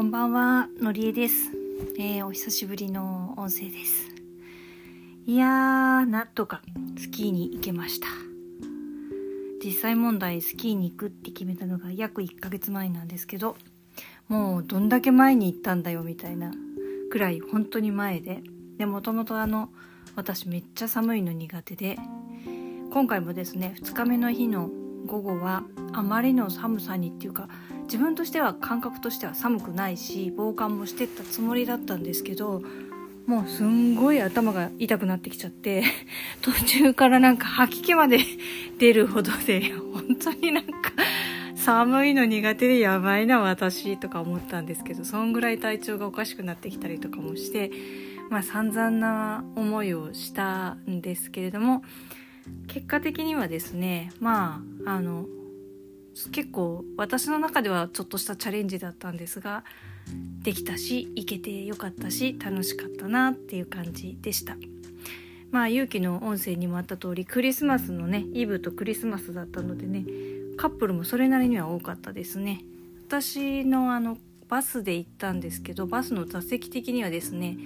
こんばんは、のりえです。えー、お久しぶりの音声です。いやー、なんとかスキーに行けました。実際問題スキーに行くって決めたのが約1ヶ月前なんですけど、もうどんだけ前に行ったんだよみたいなくらい本当に前で、で、もともとあの、私めっちゃ寒いの苦手で、今回もですね、2日目の日の午後はあまりの寒さにっていうか自分としては感覚としては寒くないし防寒もしてったつもりだったんですけどもうすんごい頭が痛くなってきちゃって 途中からなんか吐き気まで出るほどで 本当になんか寒いの苦手でやばいな私とか思ったんですけどそんぐらい体調がおかしくなってきたりとかもしてまあ散々な思いをしたんですけれども結果的にはですねまああの結構私の中ではちょっとしたチャレンジだったんですができたし行けてよかったし楽しかったなっていう感じでした。まあ勇気の音声にもあった通りクリスマスのねイブとクリスマスだったのでねカップルもそれなりには多かったですね。私のあのバスで行ったんですけどバスの座席的にはですね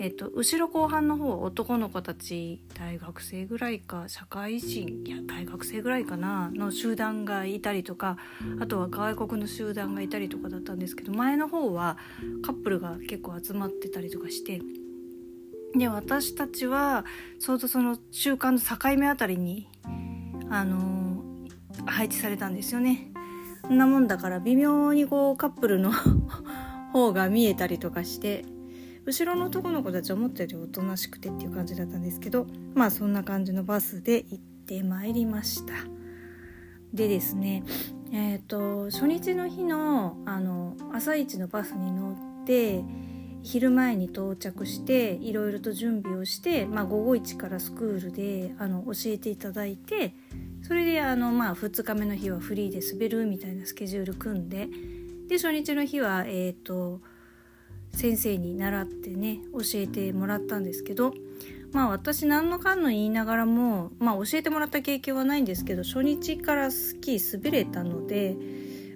えっと、後ろ後半の方は男の子たち大学生ぐらいか社会人いや大学生ぐらいかなの集団がいたりとかあとは外国の集団がいたりとかだったんですけど前の方はカップルが結構集まってたりとかしてで私たちはちょうどその習慣の境目あたりにあのー、配置されたんですよね。そんなもんだから微妙にこうカップルの方が見えたりとかして後ろの男の子たちは思ったよりおとなしくてっていう感じだったんですけどまあそんな感じのバスで行ってまいりました。でですねえっ、ー、と初日の日のあの朝一のバスに乗って昼前に到着していろいろと準備をして、まあ、午後1からスクールであの教えていただいてそれであの、まあ、2日目の日はフリーで滑るみたいなスケジュール組んでで初日の日はえっ、ー、と先生に習ってね教えてもらったんですけどまあ私何のかんの言いながらもまあ教えてもらった経験はないんですけど初日からスキー滑れたので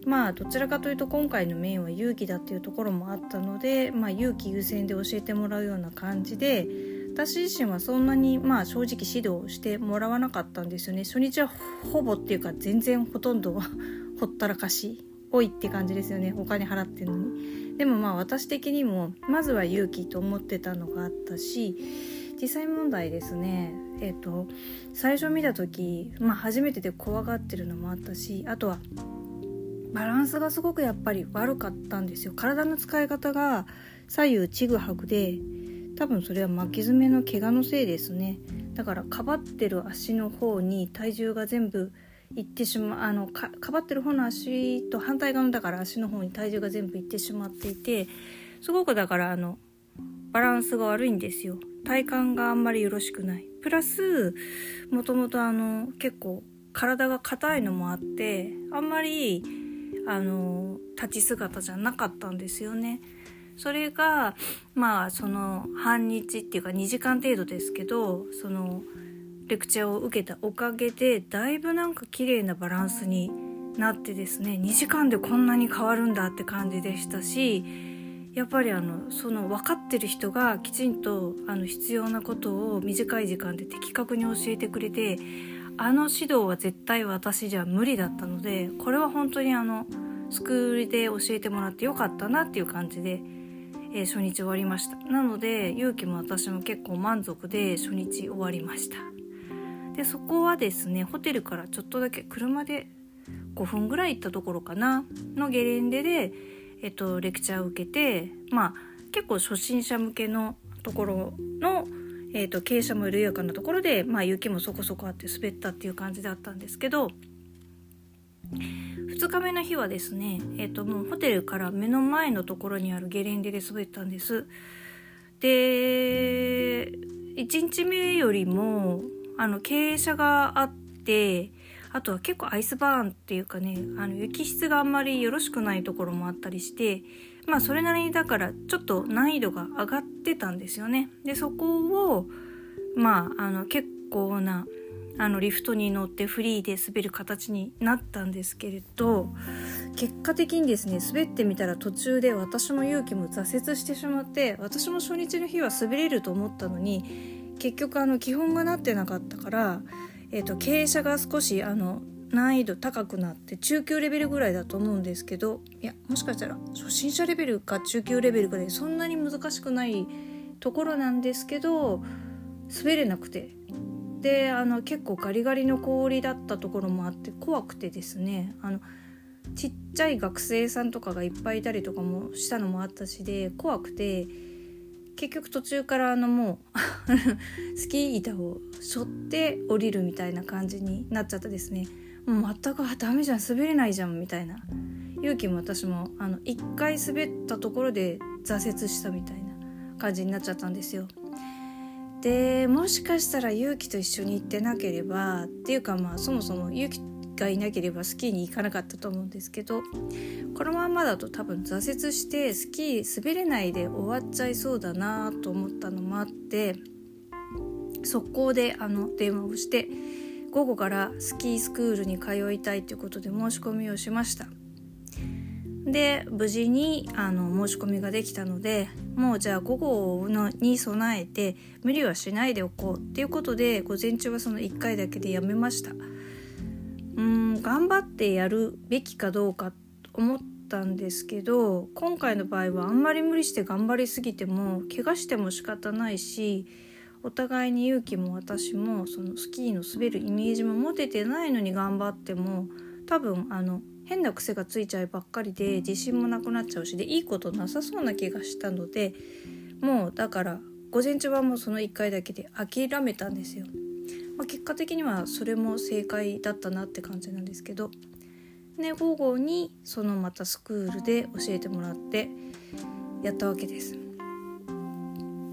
まあどちらかというと今回のメインは勇気だっていうところもあったのでまあ勇気優先で教えてもらうような感じで私自身はそんなにまあ正直指導してもらわなかったんですよね。初日はほぼっていうか全然ほとんどほったらかし。多いって感じですよね。お金払ってるのに。でもまあ私的にもまずは勇気と思ってたのがあったし実際問題ですね。えっ、ー、と最初見た時、まあ、初めてで怖がってるのもあったしあとはバランスがすごくやっぱり悪かったんですよ。体の使い方が左右ちぐはぐで多分それは巻き爪の怪我のせいですね。だからかばってる足の方に体重が全部行ってしまあのかかばってる方の足と反対側のだから足の方に体重が全部いってしまっていてすごくだからあのバランスが悪いんですよ。体幹があんまりよろしくない。プラスもともとあの結構体が硬いのもあってあんまりあの立ち姿じゃなかったんですよね。それがまあその半日っていうか2時間程度ですけどそのレクチャーを受けたおかげでだいぶなんか綺麗なバランスになってですね2時間でこんなに変わるんだって感じでしたしやっぱりあのその分かってる人がきちんとあの必要なことを短い時間で的確に教えてくれてあの指導は絶対私じゃ無理だったのでこれは本当にあのスクールで教えてもらってよかったなっていう感じで、えー、初日終わりました。なので勇気も私も結構満足で初日終わりました。でそこはですねホテルからちょっとだけ車で5分ぐらい行ったところかなのゲレンデで、えっと、レクチャーを受けてまあ結構初心者向けのところの、えっと、傾斜も緩やかなところで、まあ、雪もそこそこあって滑ったっていう感じだったんですけど2日目の日はですね、えっと、もうホテルから目の前のところにあるゲレンデで滑ったんです。で1日目よりもあの傾斜があってあとは結構アイスバーンっていうかねあの雪質があんまりよろしくないところもあったりしてまあそれなりにだからちょっと難易度が上がってたんですよね。でそこをまああの結構なあのリフトに乗ってフリーで滑る形になったんですけれど結果的にですね滑ってみたら途中で私も勇気も挫折してしまって私も初日の日は滑れると思ったのに結局あの基本がなってなかったから、えーと、傾斜が少しあの難易度高くなって中級レベルぐらいだと思うんですけどいやもしかしたら初心者レベルか中級レベルぐらいそんなに難しくないところなんですけど滑れなくて。であの結構ガリガリの氷だったところもあって怖くてですね。あのちっちゃい学生さんとかがいっぱいいたりとかもしたのもあったしで怖くて結局途中からあのもう スキー板を背負って降りるみたいな感じになっちゃったですね。もう全くダメじゃん滑れないじゃんみたいな勇気も私もあの1回滑ったところで挫折したみたいな感じになっちゃったんですよ。でもしかしたら勇気と一緒に行ってなければっていうかまあそもそも勇気がいなければスキーに行かなかったと思うんですけどこのままだと多分挫折してスキー滑れないで終わっちゃいそうだなと思ったのもあって速攻であの電話をして午後からスキースクールに通いたいということで申し込みをしました。で無事にあの申し込みができたのでもうじゃあ午後のに備えて無理はしないでおこうっていうことで午前中はその1回だけでやめましたうん頑張ってやるべきかどうか思ったんですけど今回の場合はあんまり無理して頑張りすぎても怪我しても仕方ないしお互いに勇気も私もそのスキーの滑るイメージも持ててないのに頑張っても多分あの変な癖がついちゃいばっかりで自信もなくなっちゃうしでいいことなさそうな気がしたのでもうだから午前中はもうその1回だけで諦めたんですよ。まあ、結果的にはそれも正解だったなって感じなんですけど、ね、午後にそのまたスクールで教えてもらってやったわけです。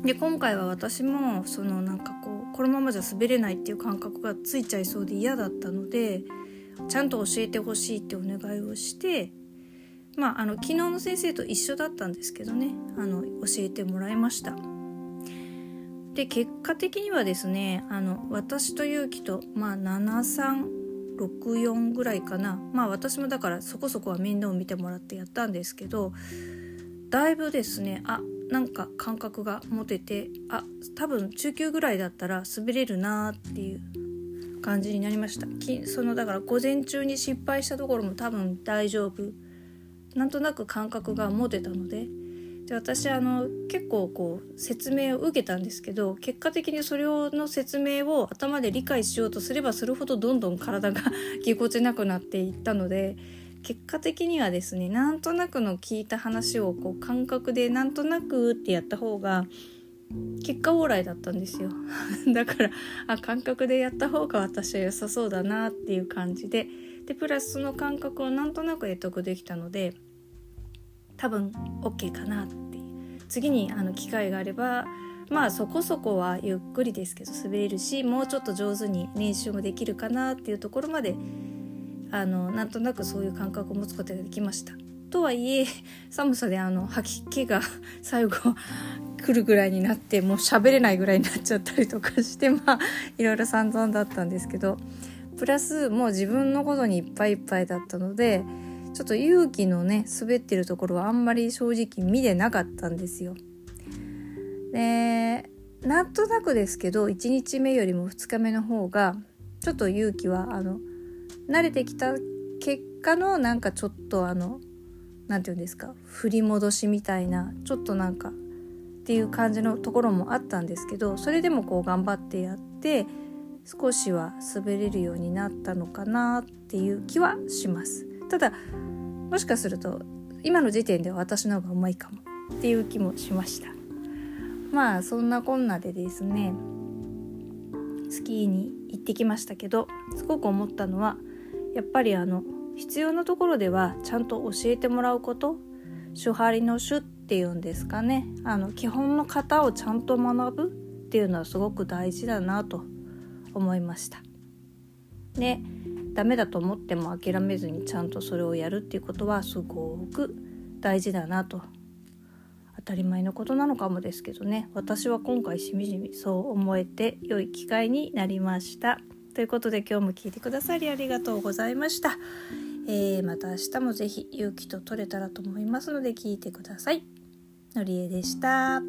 で今回は私もそのなんかこうこのままじゃ滑れないっていう感覚がついちゃいそうで嫌だったのでちゃんと教えてほしいってお願いをしてまああの昨日の先生と一緒だったんですけどねあの教えてもらいましたで結果的にはですねあの私と勇気とまあ7364ぐらいかな。まあ私もだからそこそこは面倒を見てもらってやったんですけどだいぶですねあなんか感覚が持ててあ多分中級ぐらいだったら滑れるなっていう感じになりました。そのだから午前中に失敗したところも多分大丈夫。なんとなく感覚が持てたのでで私あの結構こう説明を受けたんですけど結果的にそれをの説明を頭で理解しようとすればするほどどんどん体が ぎこちなくなっていったので結果的にはですねなんとなくの聞いた話をこう感覚でなんとなくってやった方が結果オーライだったんですよ。だからあ感覚でやった方が私は良さそうだなっていう感じででプラスその感覚をなんとなく得得できたので多分 OK かなって次にあの機会があればまあそこそこはゆっくりですけど滑れるしもうちょっと上手に練習もできるかなっていうところまであのなんとなくそういう感覚を持つことができました。とはいえ寒さであの吐き気が最後来るぐらいになってもう喋れないぐらいになっちゃったりとかして まあいろいろ散々だったんですけどプラスもう自分のことにいっぱいいっぱいだったのでちょっと勇気のね滑ってるところはあんまり正直見てなかったんですよ。でなんとなくですけど1日目よりも2日目の方がちょっと勇気はあの慣れてきた結果のなんかちょっとあの何て言うんですか振り戻しみたいなちょっとなんかっていう感じのところもあったんですけどそれでもこう頑張ってやって少しは滑れるようになったのかなっていう気はしますただもしかすると今の時点では私の方がうまいかも。っていう気もしました。まあそんなこんなでですねスキーに行ってきましたけどすごく思ったのはやっぱりあの必要なところではちゃんと教えてもらうこと手張りの手っていうんですかね。あの基本の型をちゃんと学ぶっていうのはすごく大事だなと思いました。でダメだと思っても諦めずにちゃんとそれをやるっていうことはすごく大事だなと当たり前のことなのかもですけどね私は今回しみじみそう思えて良い機会になりましたということで今日も聞いてくださりありがとうございました。えー、また明日もぜひ勇気と取れたらと思いますので聞いてください。のりえでした。